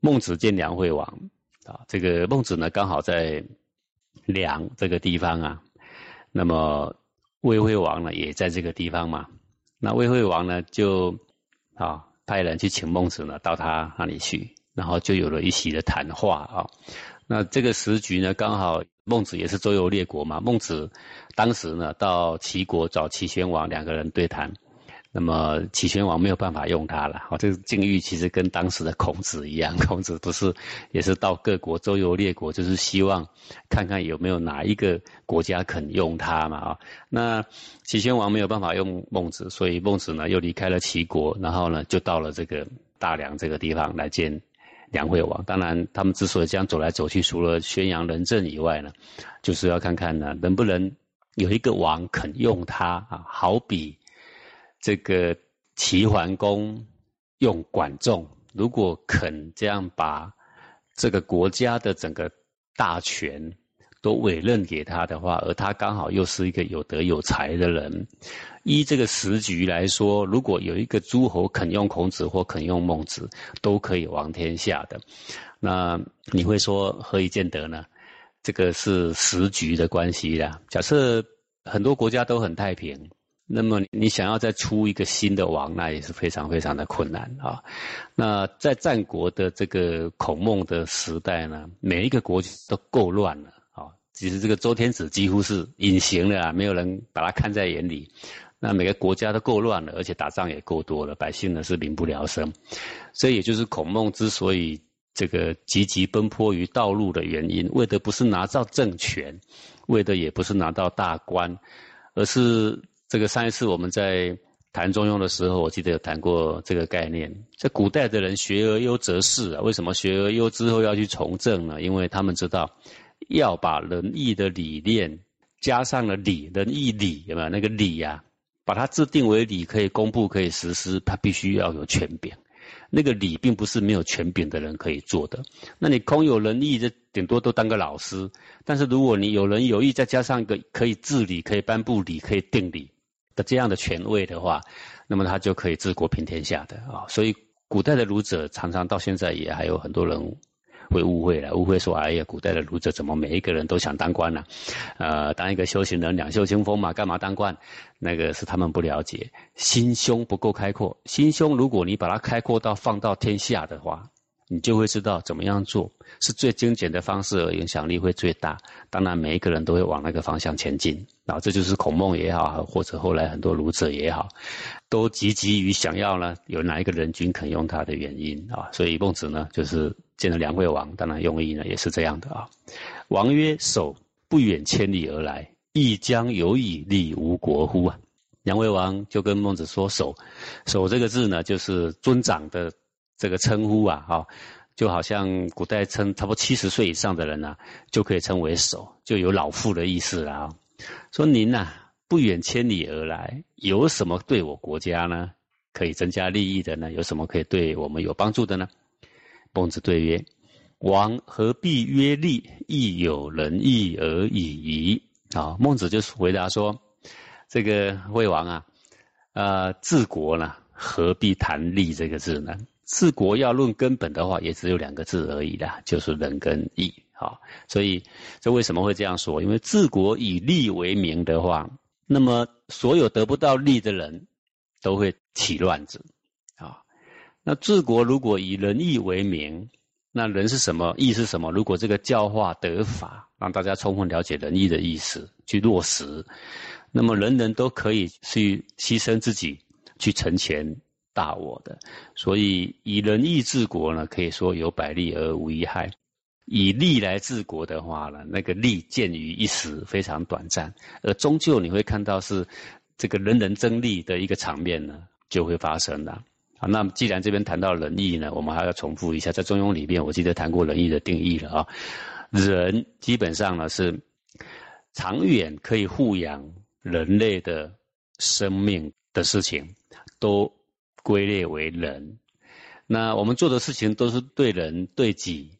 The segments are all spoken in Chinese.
孟子见梁惠王啊，这个孟子呢刚好在梁这个地方啊，那么魏惠王呢也在这个地方嘛，那魏惠王呢就啊派人去请孟子呢到他那里去，然后就有了一席的谈话啊。那这个时局呢，刚好孟子也是周游列国嘛。孟子当时呢到齐国找齐宣王两个人对谈，那么齐宣王没有办法用他了。好，这个境遇其实跟当时的孔子一样，孔子不是也是到各国周游列国，就是希望看看有没有哪一个国家肯用他嘛啊。那齐宣王没有办法用孟子，所以孟子呢又离开了齐国，然后呢就到了这个大梁这个地方来见。梁惠王，当然，他们之所以这样走来走去，除了宣扬仁政以外呢，就是要看看呢，能不能有一个王肯用他啊？好比这个齐桓公用管仲，如果肯这样把这个国家的整个大权。都委任给他的话，而他刚好又是一个有德有才的人，依这个时局来说，如果有一个诸侯肯用孔子或肯用孟子，都可以王天下的。那你会说何以见得呢？这个是时局的关系啦。假设很多国家都很太平，那么你想要再出一个新的王，那也是非常非常的困难啊。那在战国的这个孔孟的时代呢，每一个国都够乱了啊。其实这个周天子几乎是隐形的啊，没有人把他看在眼里。那每个国家都够乱了，而且打仗也够多了，百姓呢是民不聊生。这也就是孔孟之所以这个积极奔波于道路的原因，为的不是拿到政权，为的也不是拿到大官，而是这个上一次我们在谈中庸的时候，我记得有谈过这个概念。在古代的人学而优则仕啊，为什么学而优之后要去从政呢？因为他们知道。要把仁义的理念加上了礼，仁义礼有没有那个礼呀？把它制定为礼，可以公布，可以实施，它必须要有权柄。那个礼并不是没有权柄的人可以做的。那你空有仁义，这顶多都当个老师。但是如果你有仁有义，再加上一个可以治理、可以颁布礼、可以定礼这样的权位的话，那么他就可以治国平天下的啊。所以古代的儒者常常到现在也还有很多人。会误会了，误会说：“哎呀，古代的儒者怎么每一个人都想当官呢？呃，当一个修行人，两袖清风嘛，干嘛当官？那个是他们不了解，心胸不够开阔。心胸，如果你把它开阔到放到天下的话。”你就会知道怎么样做是最精简的方式，而影响力会最大。当然，每一个人都会往那个方向前进。然后，这就是孔孟也好，或者后来很多儒者也好，都积极于想要呢，有哪一个人君肯用他的原因啊。所以孟子呢，就是见了梁惠王，当然用意呢也是这样的啊。王曰：“守不远千里而来，亦将有以利吴国乎？”啊，梁惠王就跟孟子说：“守，守这个字呢，就是尊长的。”这个称呼啊，哈，就好像古代称差不多七十岁以上的人呢，就可以称为首，就有老父的意思了啊。说您呐，不远千里而来，有什么对我国家呢，可以增加利益的呢？有什么可以对我们有帮助的呢？孟子对曰：“王何必曰利？亦有仁义而已矣。”啊，孟子就回答说：“这个魏王啊，呃，治国呢，何必谈利这个字呢？”治国要论根本的话，也只有两个字而已啦，就是仁跟义。好，所以这为什么会这样说？因为治国以利为名的话，那么所有得不到利的人都会起乱子。啊，那治国如果以仁义为名，那人是什么？义是什么？如果这个教化得法，让大家充分了解仁义的意思，去落实，那么人人都可以去牺牲自己，去成全。大我的，所以以仁义治国呢，可以说有百利而无一害；以利来治国的话呢，那个利见于一时，非常短暂，而终究你会看到是这个人人争利的一个场面呢，就会发生的。好，那既然这边谈到仁义呢，我们还要重复一下，在《中庸》里面，我记得谈过仁义的定义了啊。仁基本上呢是长远可以护养人类的生命的事情，都。归类为人，那我们做的事情都是对人对己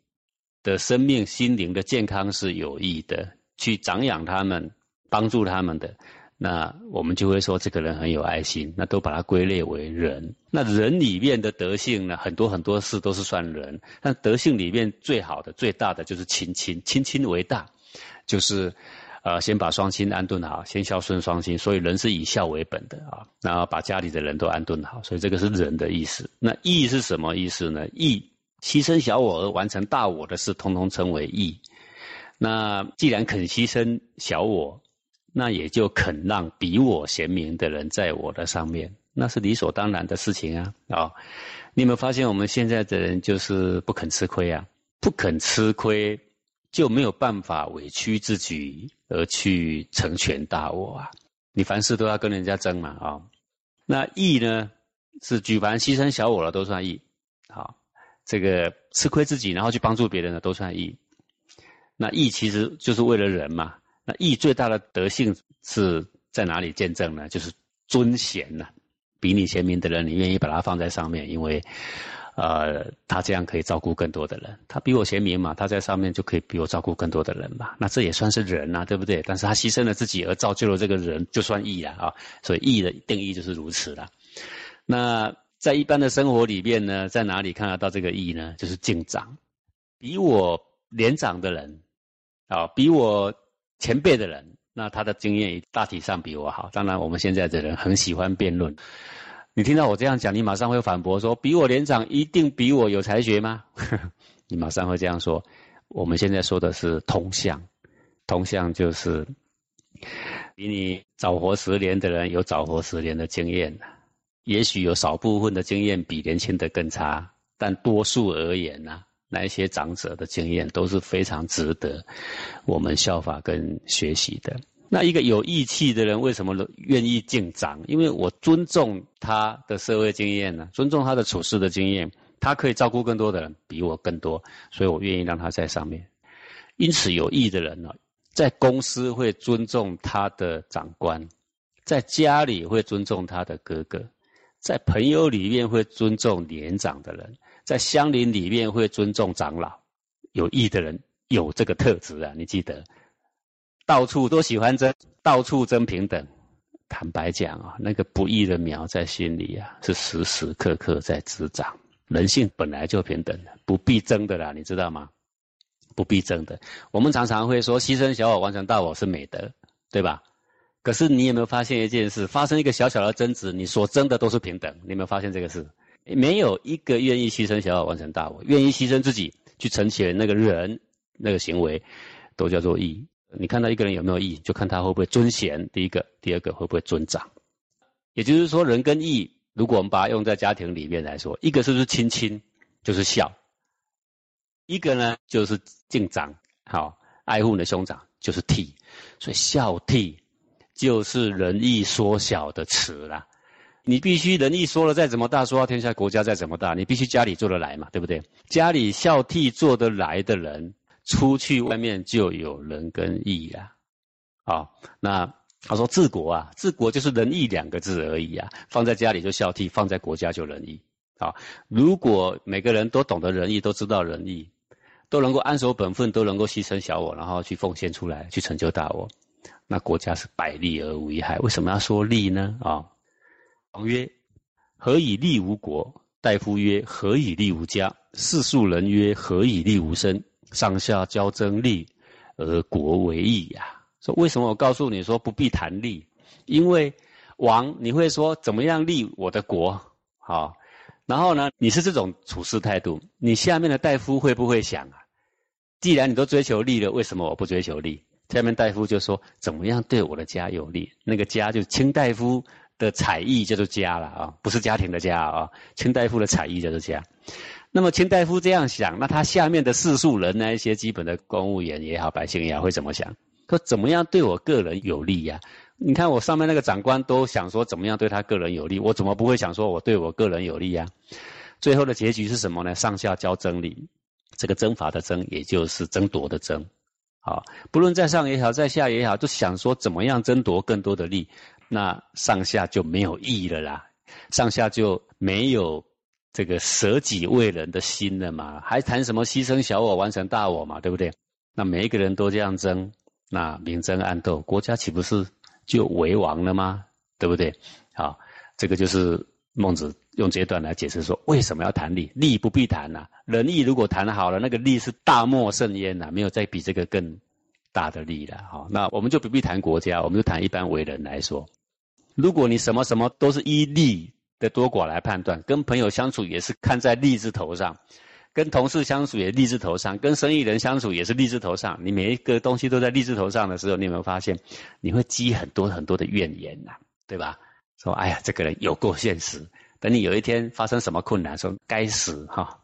的生命、心灵的健康是有益的，去长养他们、帮助他们的，那我们就会说这个人很有爱心，那都把它归类为人。那人里面的德性呢，很多很多事都是算人，但德性里面最好的、最大的就是亲亲，亲亲为大，就是，呃，先把双亲安顿好，先孝顺双亲，所以人是以孝为本的啊。然后把家里的人都安顿好，所以这个是人的意思。那义是什么意思呢？义，牺牲小我而完成大我的事，通通称为义。那既然肯牺牲小我，那也就肯让比我贤明的人在我的上面，那是理所当然的事情啊！啊，你有没有发现我们现在的人就是不肯吃亏啊？不肯吃亏，就没有办法委屈自己而去成全大我啊！你凡事都要跟人家争嘛啊！那义呢，是举凡牺牲小我了都算义，好，这个吃亏自己然后去帮助别人的都算义。那义其实就是为了人嘛。那义最大的德性是在哪里见证呢？就是尊贤呐，比你贤明的人，你愿意把他放在上面，因为，呃，他这样可以照顾更多的人。他比我贤明嘛，他在上面就可以比我照顾更多的人嘛。那这也算是人呐，对不对？但是他牺牲了自己而造就了这个人，就算义了啊。所以义的定义就是如此了。那在一般的生活里面呢，在哪里看得到这个义呢？就是敬长，比我年长的人，啊，比我。前辈的人，那他的经验大体上比我好。当然，我们现在的人很喜欢辩论。你听到我这样讲，你马上会反驳说：“比我年长一定比我有才学吗？” 你马上会这样说。我们现在说的是同向，同向就是比你早活十年的人有早活十年的经验，也许有少部分的经验比年轻的更差，但多数而言呢？那些长者的经验都是非常值得我们效法跟学习的。那一个有义气的人为什么愿意敬长？因为我尊重他的社会经验呢，尊重他的处事的经验，他可以照顾更多的人，比我更多，所以我愿意让他在上面。因此，有义的人呢，在公司会尊重他的长官，在家里会尊重他的哥哥，在朋友里面会尊重年长的人。在乡邻里面会尊重长老，有义的人有这个特质啊！你记得，到处都喜欢争，到处争平等。坦白讲啊，那个不义的苗在心里啊，是时时刻刻在滋长。人性本来就平等的，不必争的啦，你知道吗？不必争的。我们常常会说，牺牲小我完成大我是美德，对吧？可是你有没有发现一件事？发生一个小小的争执，你所争的都是平等。你有没有发现这个事？没有一个愿意牺牲小我完成大我，愿意牺牲自己去成全那个人那个行为，都叫做义。你看到一个人有没有义，就看他会不会尊贤。第一个，第二个会不会尊长。也就是说，人跟义，如果我们把它用在家庭里面来说，一个是不是亲亲，就是孝；一个呢就是敬长，好爱护你的兄长，就是悌。所以孝悌就是仁义缩小的词啦。你必须仁义说了再怎么大，说到天下国家再怎么大，你必须家里做得来嘛，对不对？家里孝悌做得来的人，出去外面就有仁跟义呀。好，那他说治国啊，治国就是仁义两个字而已啊，放在家里就孝悌，放在国家就仁义。好，如果每个人都懂得仁义，都知道仁义，都能够安守本分，都能够牺牲小我，然后去奉献出来，去成就大我，那国家是百利而无一害。为什么要说利呢？啊？王曰：“何以利无国？”大夫曰：“何以利无家？”世庶人曰：“何以利无身？”上下交争利，而国为义呀。说为什么我告诉你说不必谈利？因为王你会说怎么样利我的国？好，然后呢，你是这种处事态度，你下面的大夫会不会想啊？既然你都追求利了，为什么我不追求利？下面大夫就说怎么样对我的家有利？那个家就卿大夫。的才艺叫做家了啊，不是家庭的家啊。卿大夫的才艺叫做家。那么卿大夫这样想，那他下面的士庶人那一些基本的公务员也好，百姓也好，会怎么想？说怎么样对我个人有利呀？你看我上面那个长官都想说怎么样对他个人有利，我怎么不会想说我对我个人有利呀？最后的结局是什么呢？上下交争利，这个征伐的争，也就是争夺的争。好，不论在上也好，在下也好，都想说怎么样争夺更多的利。那上下就没有意义了啦，上下就没有这个舍己为人的心了嘛，还谈什么牺牲小我完成大我嘛，对不对？那每一个人都这样争，那明争暗斗，国家岂不是就为王了吗？对不对？好，这个就是孟子用这段来解释说，为什么要谈利？利不必谈呐，仁义如果谈好了，那个利是大莫甚焉呐，没有再比这个更大的利了。好，那我们就不必谈国家，我们就谈一般为人来说，如果你什么什么都是依利的多寡来判断，跟朋友相处也是看在利字头上。跟同事相处也利字头上，跟生意人相处也是利字头上。你每一个东西都在利字头上的时候，你有没有发现，你会积很多很多的怨言呐，对吧？说哎呀，这个人有够现实。等你有一天发生什么困难，说该死哈，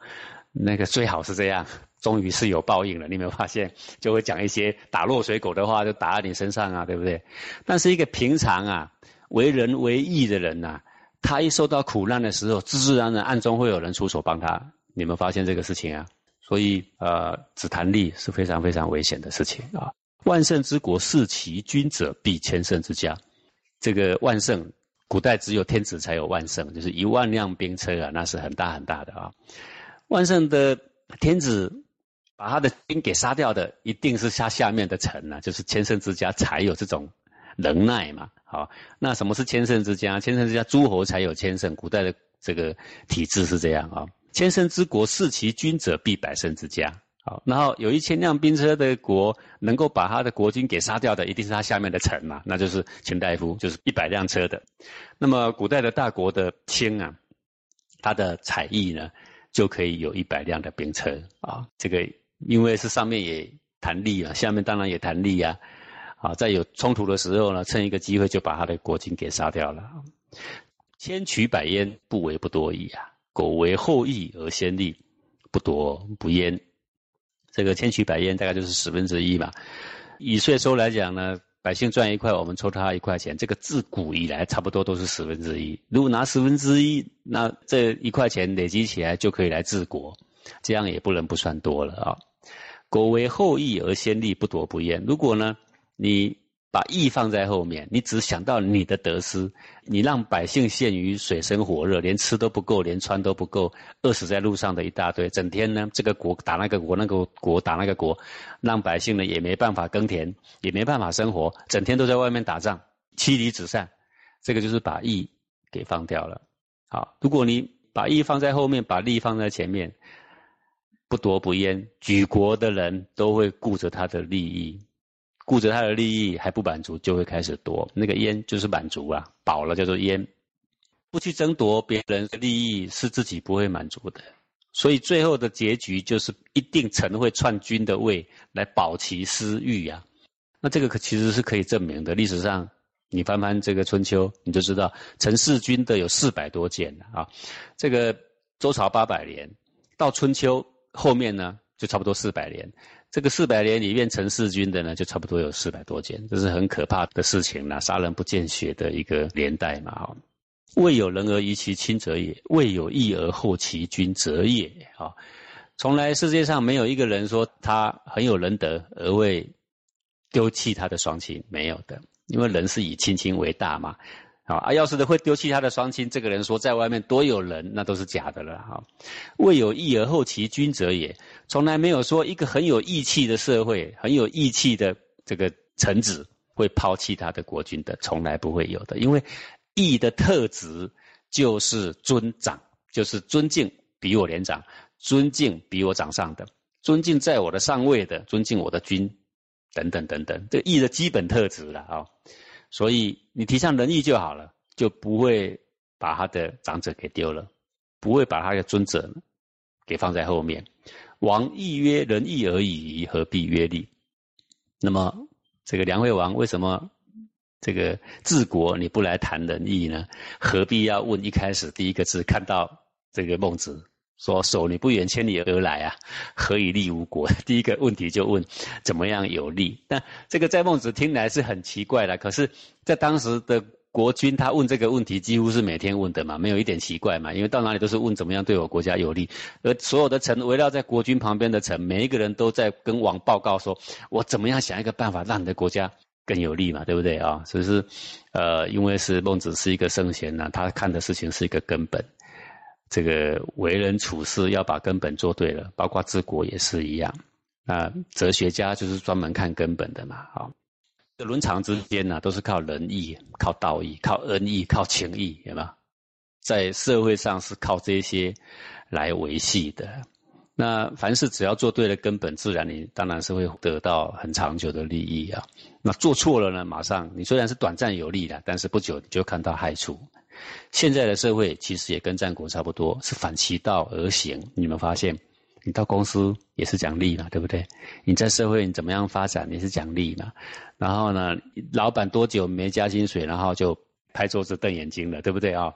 那个最好是这样，终于是有报应了。你有没有发现，就会讲一些打落水狗的话，就打在你身上啊，对不对？但是一个平常啊，为人为义的人呐，他一受到苦难的时候，自自然然暗中会有人出手帮他。你们发现这个事情啊？所以呃，只谈利是非常非常危险的事情啊！万圣之国，视其君者，必千乘之家。这个万圣，古代只有天子才有万圣，就是一万辆兵车啊，那是很大很大的啊。万圣的天子把他的兵给杀掉的，一定是他下面的臣啊，就是千乘之家才有这种能耐嘛。好，那什么是千乘之家？千乘之家诸侯才有千乘，古代的这个体制是这样啊。千乘之国，视其君者，必百乘之家。好，然后有一千辆兵车的国，能够把他的国君给杀掉的，一定是他下面的臣嘛，那就是卿大夫，就是一百辆车的。那么古代的大国的卿啊，他的采邑呢，就可以有一百辆的兵车啊。这个因为是上面也谈利啊，下面当然也谈利啊。啊，在有冲突的时候呢，趁一个机会就把他的国君给杀掉了。千取百焉，不为不多矣啊。苟为后义而先利，不夺不焉。这个千取百焉大概就是十分之一嘛。以税收来讲呢，百姓赚一块，我们抽他一块钱，这个自古以来差不多都是十分之一。如果拿十分之一，那这一块钱累积起来就可以来治国，这样也不能不算多了啊。苟为后义而先利，不夺不焉。如果呢，你把义放在后面，你只想到你的得失，你让百姓陷于水深火热，连吃都不够，连穿都不够，饿死在路上的一大堆。整天呢，这个国打那个国，那个国打那个国，让百姓呢也没办法耕田，也没办法生活，整天都在外面打仗，妻离子散。这个就是把义给放掉了。好，如果你把义放在后面，把利放在前面，不夺不焉，举国的人都会顾着他的利益。顾着他的利益还不满足，就会开始夺那个烟，就是满足啊，饱了叫做烟。不去争夺别人的利益，是自己不会满足的。所以最后的结局就是一定臣会篡君的位来保其私欲呀。那这个可其实是可以证明的。历史上你翻翻这个春秋，你就知道陈弑君的有四百多件啊。这个周朝八百年，到春秋后面呢，就差不多四百年。这个四百年里面，陈弑君的呢，就差不多有四百多件，这是很可怕的事情啦，杀人不见血的一个年代嘛。哈，未有人而疑其亲者也，未有义而后其君者也。啊，从来世界上没有一个人说他很有仁德而会丢弃他的双亲，没有的，因为人是以亲亲为大嘛。好啊，要是的会丢弃他的双亲，这个人说在外面多有人，那都是假的了。哈，未有义而后其君者也，从来没有说一个很有义气的社会、很有义气的这个臣子会抛弃他的国君的，从来不会有的。因为义的特质就是尊长，就是尊敬比我年长，尊敬比我长上的，尊敬在我的上位的，尊敬我的君，等等等等，这义的基本特质了啊。所以你提倡仁义就好了，就不会把他的长者给丢了，不会把他的尊者给放在后面。王义曰仁义而已，何必曰利？那么这个梁惠王为什么这个治国你不来谈仁义呢？何必要问一开始第一个字看到这个孟子？说守你不远千里而来啊，何以利吾国？第一个问题就问怎么样有利？但这个在孟子听来是很奇怪的，可是，在当时的国君他问这个问题几乎是每天问的嘛，没有一点奇怪嘛，因为到哪里都是问怎么样对我国家有利，而所有的臣围绕在国君旁边的臣，每一个人都在跟王报告说，我怎么样想一个办法让你的国家更有利嘛，对不对啊？所以是，呃，因为是孟子是一个圣贤呢，他看的事情是一个根本。这个为人处事要把根本做对了，包括治国也是一样。那哲学家就是专门看根本的嘛，好。伦常之间呢，都是靠仁义、靠道义、靠恩义、靠情义，有没有？在社会上是靠这些来维系的。那凡事只要做对了根本，自然你当然是会得到很长久的利益啊。那做错了呢，马上你虽然是短暂有利的，但是不久你就看到害处。现在的社会其实也跟战国差不多，是反其道而行。你们发现，你到公司也是讲利嘛，对不对？你在社会你怎么样发展，你是讲利嘛。然后呢，老板多久没加薪水，然后就拍桌子瞪眼睛了，对不对啊？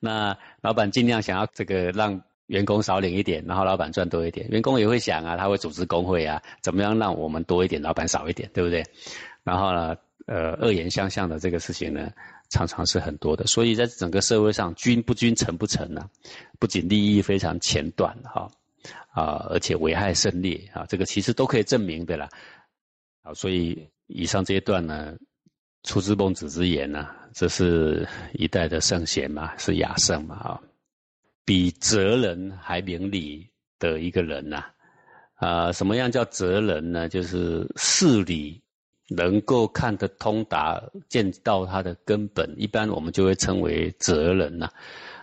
那老板尽量想要这个让。员工少领一点，然后老板赚多一点。员工也会想啊，他会组织工会啊，怎么样让我们多一点，老板少一点，对不对？然后呢，呃，恶言相向的这个事情呢，常常是很多的。所以在整个社会上，君不君，臣不臣呢，不仅利益非常浅短哈，啊，而且危害甚烈啊，这个其实都可以证明的啦。啊，所以以上这一段呢，出自孟子之言呢，这是一代的圣贤嘛，是雅圣嘛啊。比哲人还明理的一个人呐，啊，什么样叫哲人呢？就是事理能够看得通达，见到他的根本，一般我们就会称为哲人呐。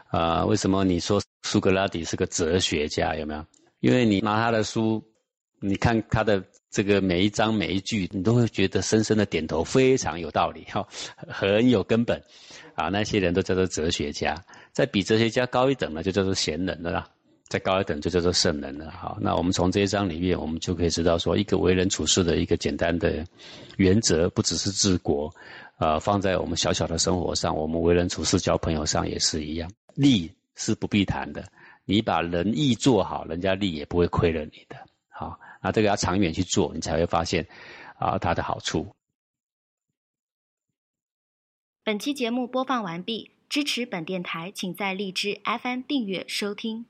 啊，为什么你说苏格拉底是个哲学家？有没有？因为你拿他的书，你看他的这个每一章每一句，你都会觉得深深的点头，非常有道理哈，很有根本。啊，那些人都叫做哲学家。再比哲学家高一等呢，就叫做贤人了啦；再高一等就叫做圣人了。好，那我们从这一章里面，我们就可以知道说，一个为人处事的一个简单的原则，不只是治国，啊，放在我们小小的生活上，我们为人处事、交朋友上也是一样。利是不必谈的，你把仁义做好，人家利也不会亏了你的。好，那这个要长远去做，你才会发现啊，它的好处。本期节目播放完毕。支持本电台，请在荔枝 FM 订阅收听。